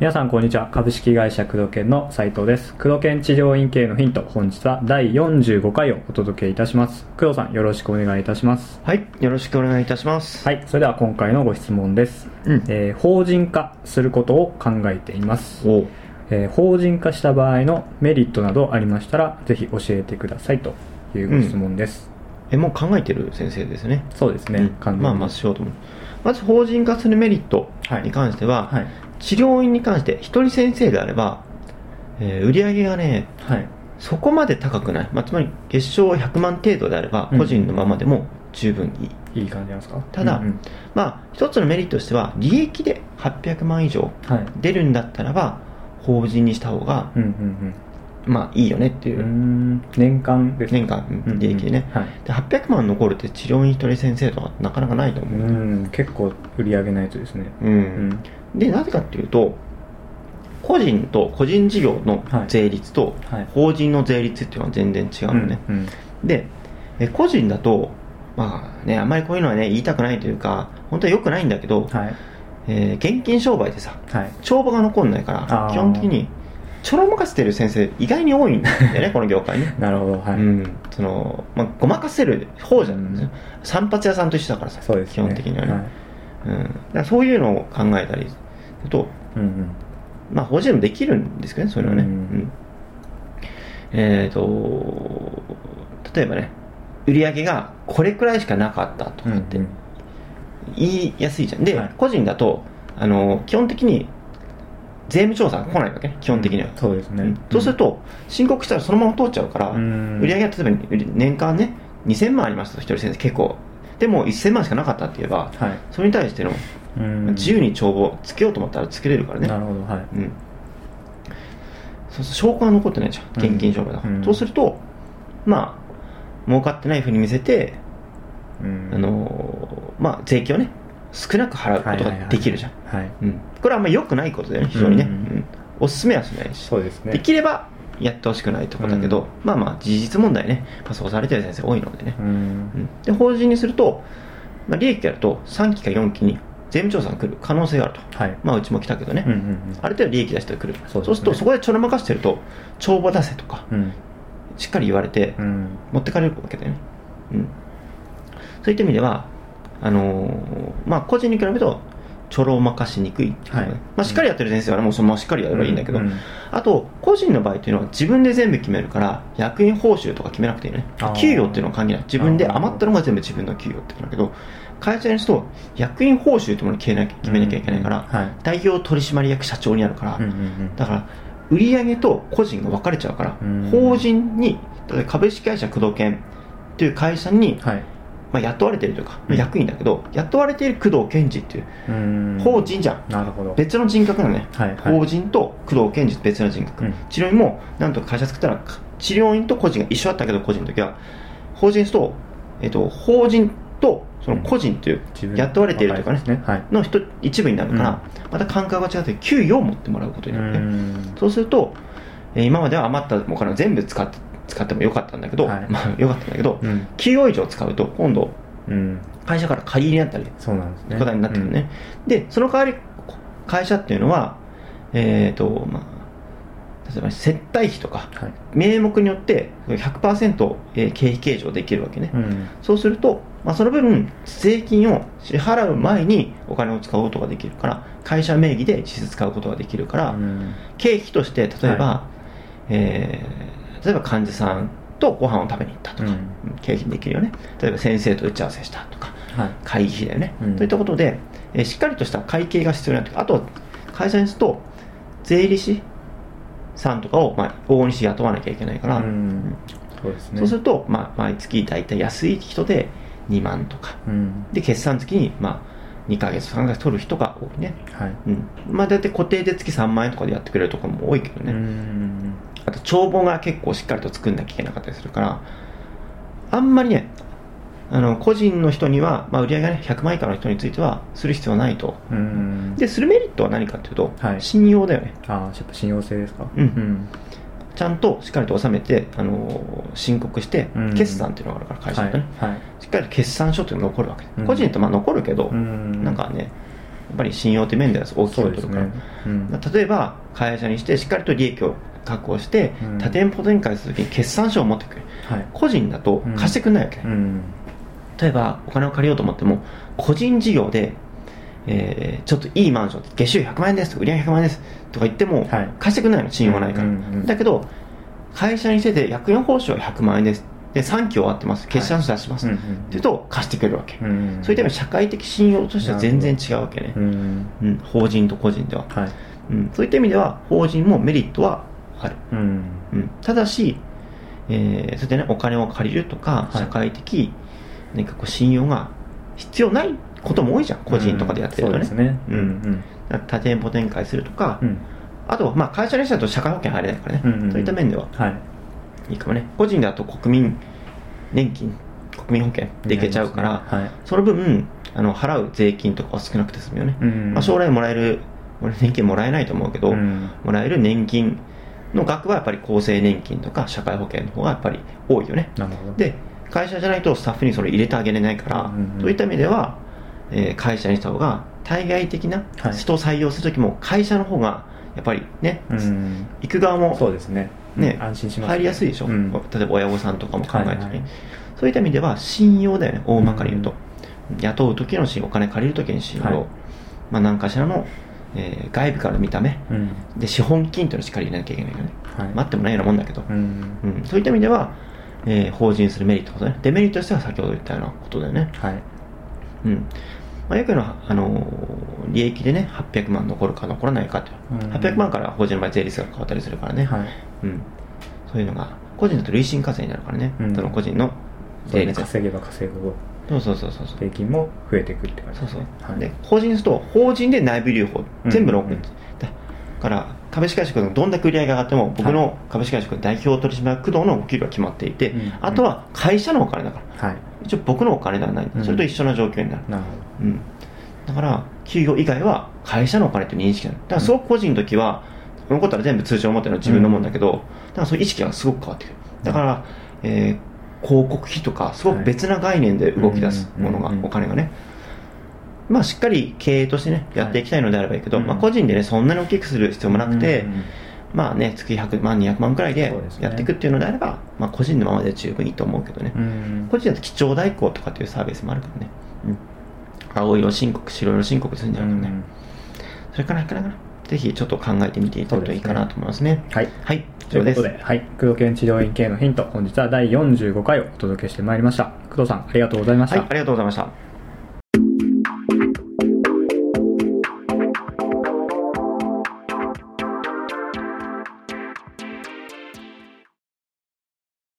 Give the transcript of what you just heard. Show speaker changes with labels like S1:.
S1: 皆さんこんにちは。株式会社工藤研の斉藤です。工藤研治療院系のヒント本日は第45回をお届けいたします。工藤さんよろしくお願いいたします。
S2: はい、よろしくお願いいたします。
S1: はいそれでは今回のご質問です、
S2: うん。
S1: えー法人化することを考えています、
S2: お
S1: えー法人化した場合のメリットなどありましたらぜひ教えてくださいというご質問です、
S2: え、もう考えてる先生ですね。
S1: そうですね、
S2: うん。まあまあしようと思う。まず法人化するメリット
S1: はい
S2: に関しては、
S1: はい。
S2: 治療院に関して一人先生であれば、えー売り上げがね、
S1: はい。
S2: そこまで高くない。まあ、つまり月賞100万程度であれば、
S1: うん。
S2: 個人のままでも十分いい。
S1: いい感じなんですか？
S2: ただ
S1: うんうん。
S2: まあ、一つのメリットとしては、利益で800万以上
S1: はい。
S2: 出るんだったらば、法人にした方が、
S1: うんうん
S2: まあいいよねっていう。う、
S1: ん。年間ですか？
S2: 年間
S1: うんうん
S2: 利益でね。
S1: はい。
S2: で800万残るって治療院一人先生とかなかなかないと思う。
S1: うん。結構売り上げないやつですね。
S2: うん。
S1: うん。
S2: でなぜかっていうと個人と個人事業の
S1: はい。
S2: 税率と
S1: はい。
S2: 法人の税率っていうのは全然違うのね、
S1: うんうん
S2: でえ個人だとまあねあんまりこういうのはね言いたくないというか本当は良くないんだけど、
S1: はい。
S2: えー現金商売でさ
S1: はい。
S2: 帳簿が残んないから基本的にちょろまかせてる先生意外に多いんだよね この業界ね
S1: なるほどはい、
S2: うん。そのまあ、ごまかせる方じゃないですよ、散髪屋さんと一緒だからさ
S1: そうですね。
S2: 基本的にはね、
S1: はい。
S2: うん、だからそういうのを考えたりすると
S1: うんうん。
S2: まあ、法人でもできるんですけどね、それはね。
S1: う
S2: うん。ん。えっ、と、例えばね、売り上げがこれくらいしかなかったとかって
S1: うんうん。
S2: 言いやすいじゃん。で、
S1: はい。
S2: 個人だと、あの、基本的に税務調査が来ないわけね、基本的には。
S1: そうですね、
S2: うん。そうすると、申告したらそのまま通っちゃうから、
S1: うん。
S2: 売り上げが例えば年間ね、2000万ありますと、一人先生結構。でも1000万しかなかったって言えば、
S1: はい。
S2: それに対しての
S1: うん。
S2: 自由に帳簿つけようと思ったらつけれるからね。
S1: なるほどはい。
S2: うん、そうそう証拠が残ってないじゃん
S1: うん。
S2: 現金証拠だから、
S1: うん。
S2: そうするとまあ儲かってないふうに見せて、
S1: うん。
S2: あのーまあ税金をね少なく払うことができるじゃん、
S1: はい。
S2: うん。これはあんまり良くないことだよね非常にね、
S1: うん。
S2: うんおすすめはしないし。
S1: そうですね。
S2: できればやってほしくないところだけど、
S1: うん。
S2: まあまあ事実問題ね、まあ、そうされてる先生多いのでね、
S1: うん。
S2: うん。で法人にすると、まあ、利益があると3期か4期に税務調査が来る可能性があると。
S1: はい。
S2: まあうちも来たけどね、
S1: うんうん
S2: ある程度利益出してくる。
S1: そうね。
S2: そうするとそこでちょろまかしてると帳簿出せとか
S1: うんうん。
S2: しっかり言われて
S1: うん。
S2: 持ってかれるわけだよね、うん、そういった意味ではあのーまあ個人に比べるとちょろまかしにくい
S1: はい。
S2: まあ、しっかりやってる先生はねもうそのまましっかりやればいいんだけど、
S1: うんうん。
S2: あと個人の場合っていうのは自分で全部決めるから役員報酬とか決めなくていいね。給与っていうのは関係ない。自分で余ったのが全部自分の給与って言うんだけど会社にすると役員報酬ってものを決めなきゃ決めなきゃいけないから、
S1: うんはい。
S2: 代表取締役社長になるから、
S1: うんうんうん。
S2: だから売上と個人が分かれちゃうから、
S1: うん。
S2: 法人に例えば株式会社工藤研という会社に、
S1: はい
S2: まあ、雇われているというか、
S1: うん。
S2: 役員だけど雇われている工藤健二っていう、
S1: うん。
S2: 法人じゃん。
S1: なるほど。
S2: 別の人格なのね、
S1: はいはい。
S2: 法人と工藤健二って別の人格、
S1: うん。
S2: 治療院もなんとか会社作ったら治療院と個人が一緒だったけど個人の時は法人と,、えっと法人とその個人という
S1: 自分
S2: 雇われているというかね,、
S1: ね。はい。
S2: の人一部になるから、また感覚が違って給与を持ってもらうことになるね、
S1: うん。
S2: そうすると、えー今までは余ったお金を全部使って使ってもよかったんだけど、
S1: はい。
S2: まあよかったんだけど、
S1: うん。
S2: 給与以上使うと今度
S1: うん。
S2: 会社から借り入れになったり
S1: そうなんですね。
S2: ことになってくるね、でその代わり会社っていうのはえっ、とまあ例えば接待費とか
S1: うんはい。
S2: 名目によって100%、えー経費計上できるわけね、
S1: うん。
S2: そうすると、まあ、その分税金を支払う前にお金を使うことができるから会社名義で実質使うことができるから、
S1: うん。
S2: 経費として例えば、
S1: は
S2: えー例えば患者さんとご飯を食べに行ったとか、
S1: うん。
S2: 経費にできるよね。例えば先生と打ち合わせしたとか
S1: はい。
S2: 会議費だよね、
S1: うん。
S2: といったことで、えーしっかりとした会計が必要になってあと会社にすると税理士さんとかを、まあ、往々にして雇わなきゃいけないから、
S1: うん。そうですね。
S2: そうすると、まあ、毎月大体安い人で2万とか。
S1: うん。
S2: で決算月に、まあ、2ヶ月3ヶ月取る人が多いね。
S1: はい。
S2: うん。まあ大体固定で月3万円とかでやってくれるところも多いけどね、
S1: うん
S2: あと帳簿が結構しっかりと作んなきゃいけなかったりするからあんまりねあの個人の人には、まあ、売り上げが、ね、100万以下の人についてはする必要はないと。
S1: うん。
S2: でするメリットは何かっていうと、
S1: はい。
S2: 信用だよね。
S1: ああやっぱ信用性ですか？
S2: うん。
S1: うん。
S2: ちゃんとしっかりと納めて、あの申告して
S1: うん。
S2: 決算っていうのがあるから会社だとね、
S1: はい。はい。
S2: しっかりと決算書っていうのが残るわけ、
S1: うん。
S2: 個人とまあ残るけど、
S1: うん。
S2: なんかねやっぱり信用って面では大きく取るか。ら、
S1: ね、うん。
S2: 例えば会社にしてしっかりと利益を確保して、
S1: うん。
S2: 多店舗展開するときに決算書を持ってくる。
S1: はい。
S2: 個人だと貸してくれないわけ。ね、
S1: うん。
S2: 例えばお金を借りようと思っても個人事業で、えーちょっといいマンション月収100万円です売り上げ100万円ですとか言っても、
S1: はい。
S2: 貸してくれないの信用がないから、
S1: うんうんうん。
S2: だけど会社にしてて役員報酬は100万円です。で3期終わってます。決算書出します、
S1: うんうん
S2: って言うと貸してくれるわけ、
S1: うん
S2: そういった意味で社会的信用としては全然違うわけね。
S1: う、ん。
S2: うん、法人と個人では、
S1: はい。
S2: うん、そういった意味では法人もメリットはある、
S1: うん。
S2: うん、ただし、えーそれでねお金を借りるとか
S1: はい。
S2: 社会的何かこう信用が必要ないことも多いじゃん個人とかでやってるとね,、
S1: うん。そうですね。
S2: う
S1: うん
S2: 多店舗展開するとか、
S1: うん。
S2: あと、まあ、会社にしたらと社会保険入れないからね、
S1: うんうんうん。
S2: そういった面では。
S1: はい。
S2: いいかもね。個人だと国民年金国民保険でいけちゃうから、
S1: はい。
S2: その分あの払う税金とかは少なくて済むよね、
S1: うん。
S2: まあ、将来もらえる俺年金もらえないと思うけど、
S1: うん。
S2: もらえる年金の額はやっぱり厚生年金とか社会保険の方がやっぱり多いよね。で会社じゃないとスタッフにそれ入れてあげれないから、
S1: うんうんうん。
S2: そういった意味では、えー会社にした方が対外的な
S1: はい。
S2: 人を採用するときも会社の方がやっぱりね、
S1: うん
S2: 行く側も
S1: そうですね。
S2: ね
S1: 安心しますね。
S2: 入りやすいでしょ、
S1: うん。
S2: 例えば親御さんとかも考えてね、
S1: はいはい。
S2: そういった意味では信用だよね。大まかに言うと、雇う時の信用お金借りる時の信用、
S1: はい。
S2: まあ、何かしらの、えー外部からの見た目。
S1: うん。
S2: で資本金というのをしっかり入れなきゃいけないよね、
S1: はい。
S2: 待ってもないようなもんだけど、
S1: うん。
S2: うん。そういった意味では、えー法人するメリットことね。デメリットとしては先ほど言ったようなことだよね。
S1: はい。
S2: うん。まあ、よくの、あのー利益でね800万残るか残らないかと、
S1: う。ん。
S2: 800万から法人の場合税率が変わったりするからね、
S1: はい。
S2: うん、そういうのが個人だと累進課税になるからね、
S1: うん。
S2: その個人の税率
S1: 稼げば稼ぐほど
S2: そうそうそうそうそう。
S1: 税金も増えていくって感じ
S2: そうそう。
S1: で
S2: 法人ですと法人で内部留保
S1: うん
S2: 全部の、
S1: うん。
S2: だから株式会社のどんだけ売り上げが上がっても僕の株式会社の代表取締役工藤のお給料は決まっていて、
S1: うん
S2: あとは会社のお金だから。
S1: はい。
S2: 一応僕のお金ではないそれと一緒の状況になる、
S1: なるほ
S2: うん、だから給与以外は会社のお金という認識なの。だからすごく個人の時は残ったら全部通常持ってるのは自分のもんだけど、だからそういう意識がすごく変わってくる。だから、えー広告費とかすごく別な概念で動き出すものが、お金がね。まあしっかり経営としてねやっていきたいのであればいいけど、
S1: うん。
S2: まあ、個人でねそんなに大きくする必要も
S1: ど
S2: なくて、
S1: うん。
S2: まあね月100万200万くらいでやっていくっていうのであれば、まあ個人のままで十分いいと思うけどね、
S1: うん。
S2: 個人だと基調代行とかっていうサービスもあるからね、うん、青色申告白色申告するんじゃないかね、それからいかなかなぜひちょっと考えてみていただくといいかなと思いますね。
S1: はい。
S2: はい。以
S1: ということで、はい、工藤研治療院系のヒント、本日は第45回をお届けしてまいりました。工藤さん、ありがとうございました。
S2: はいありがとうございました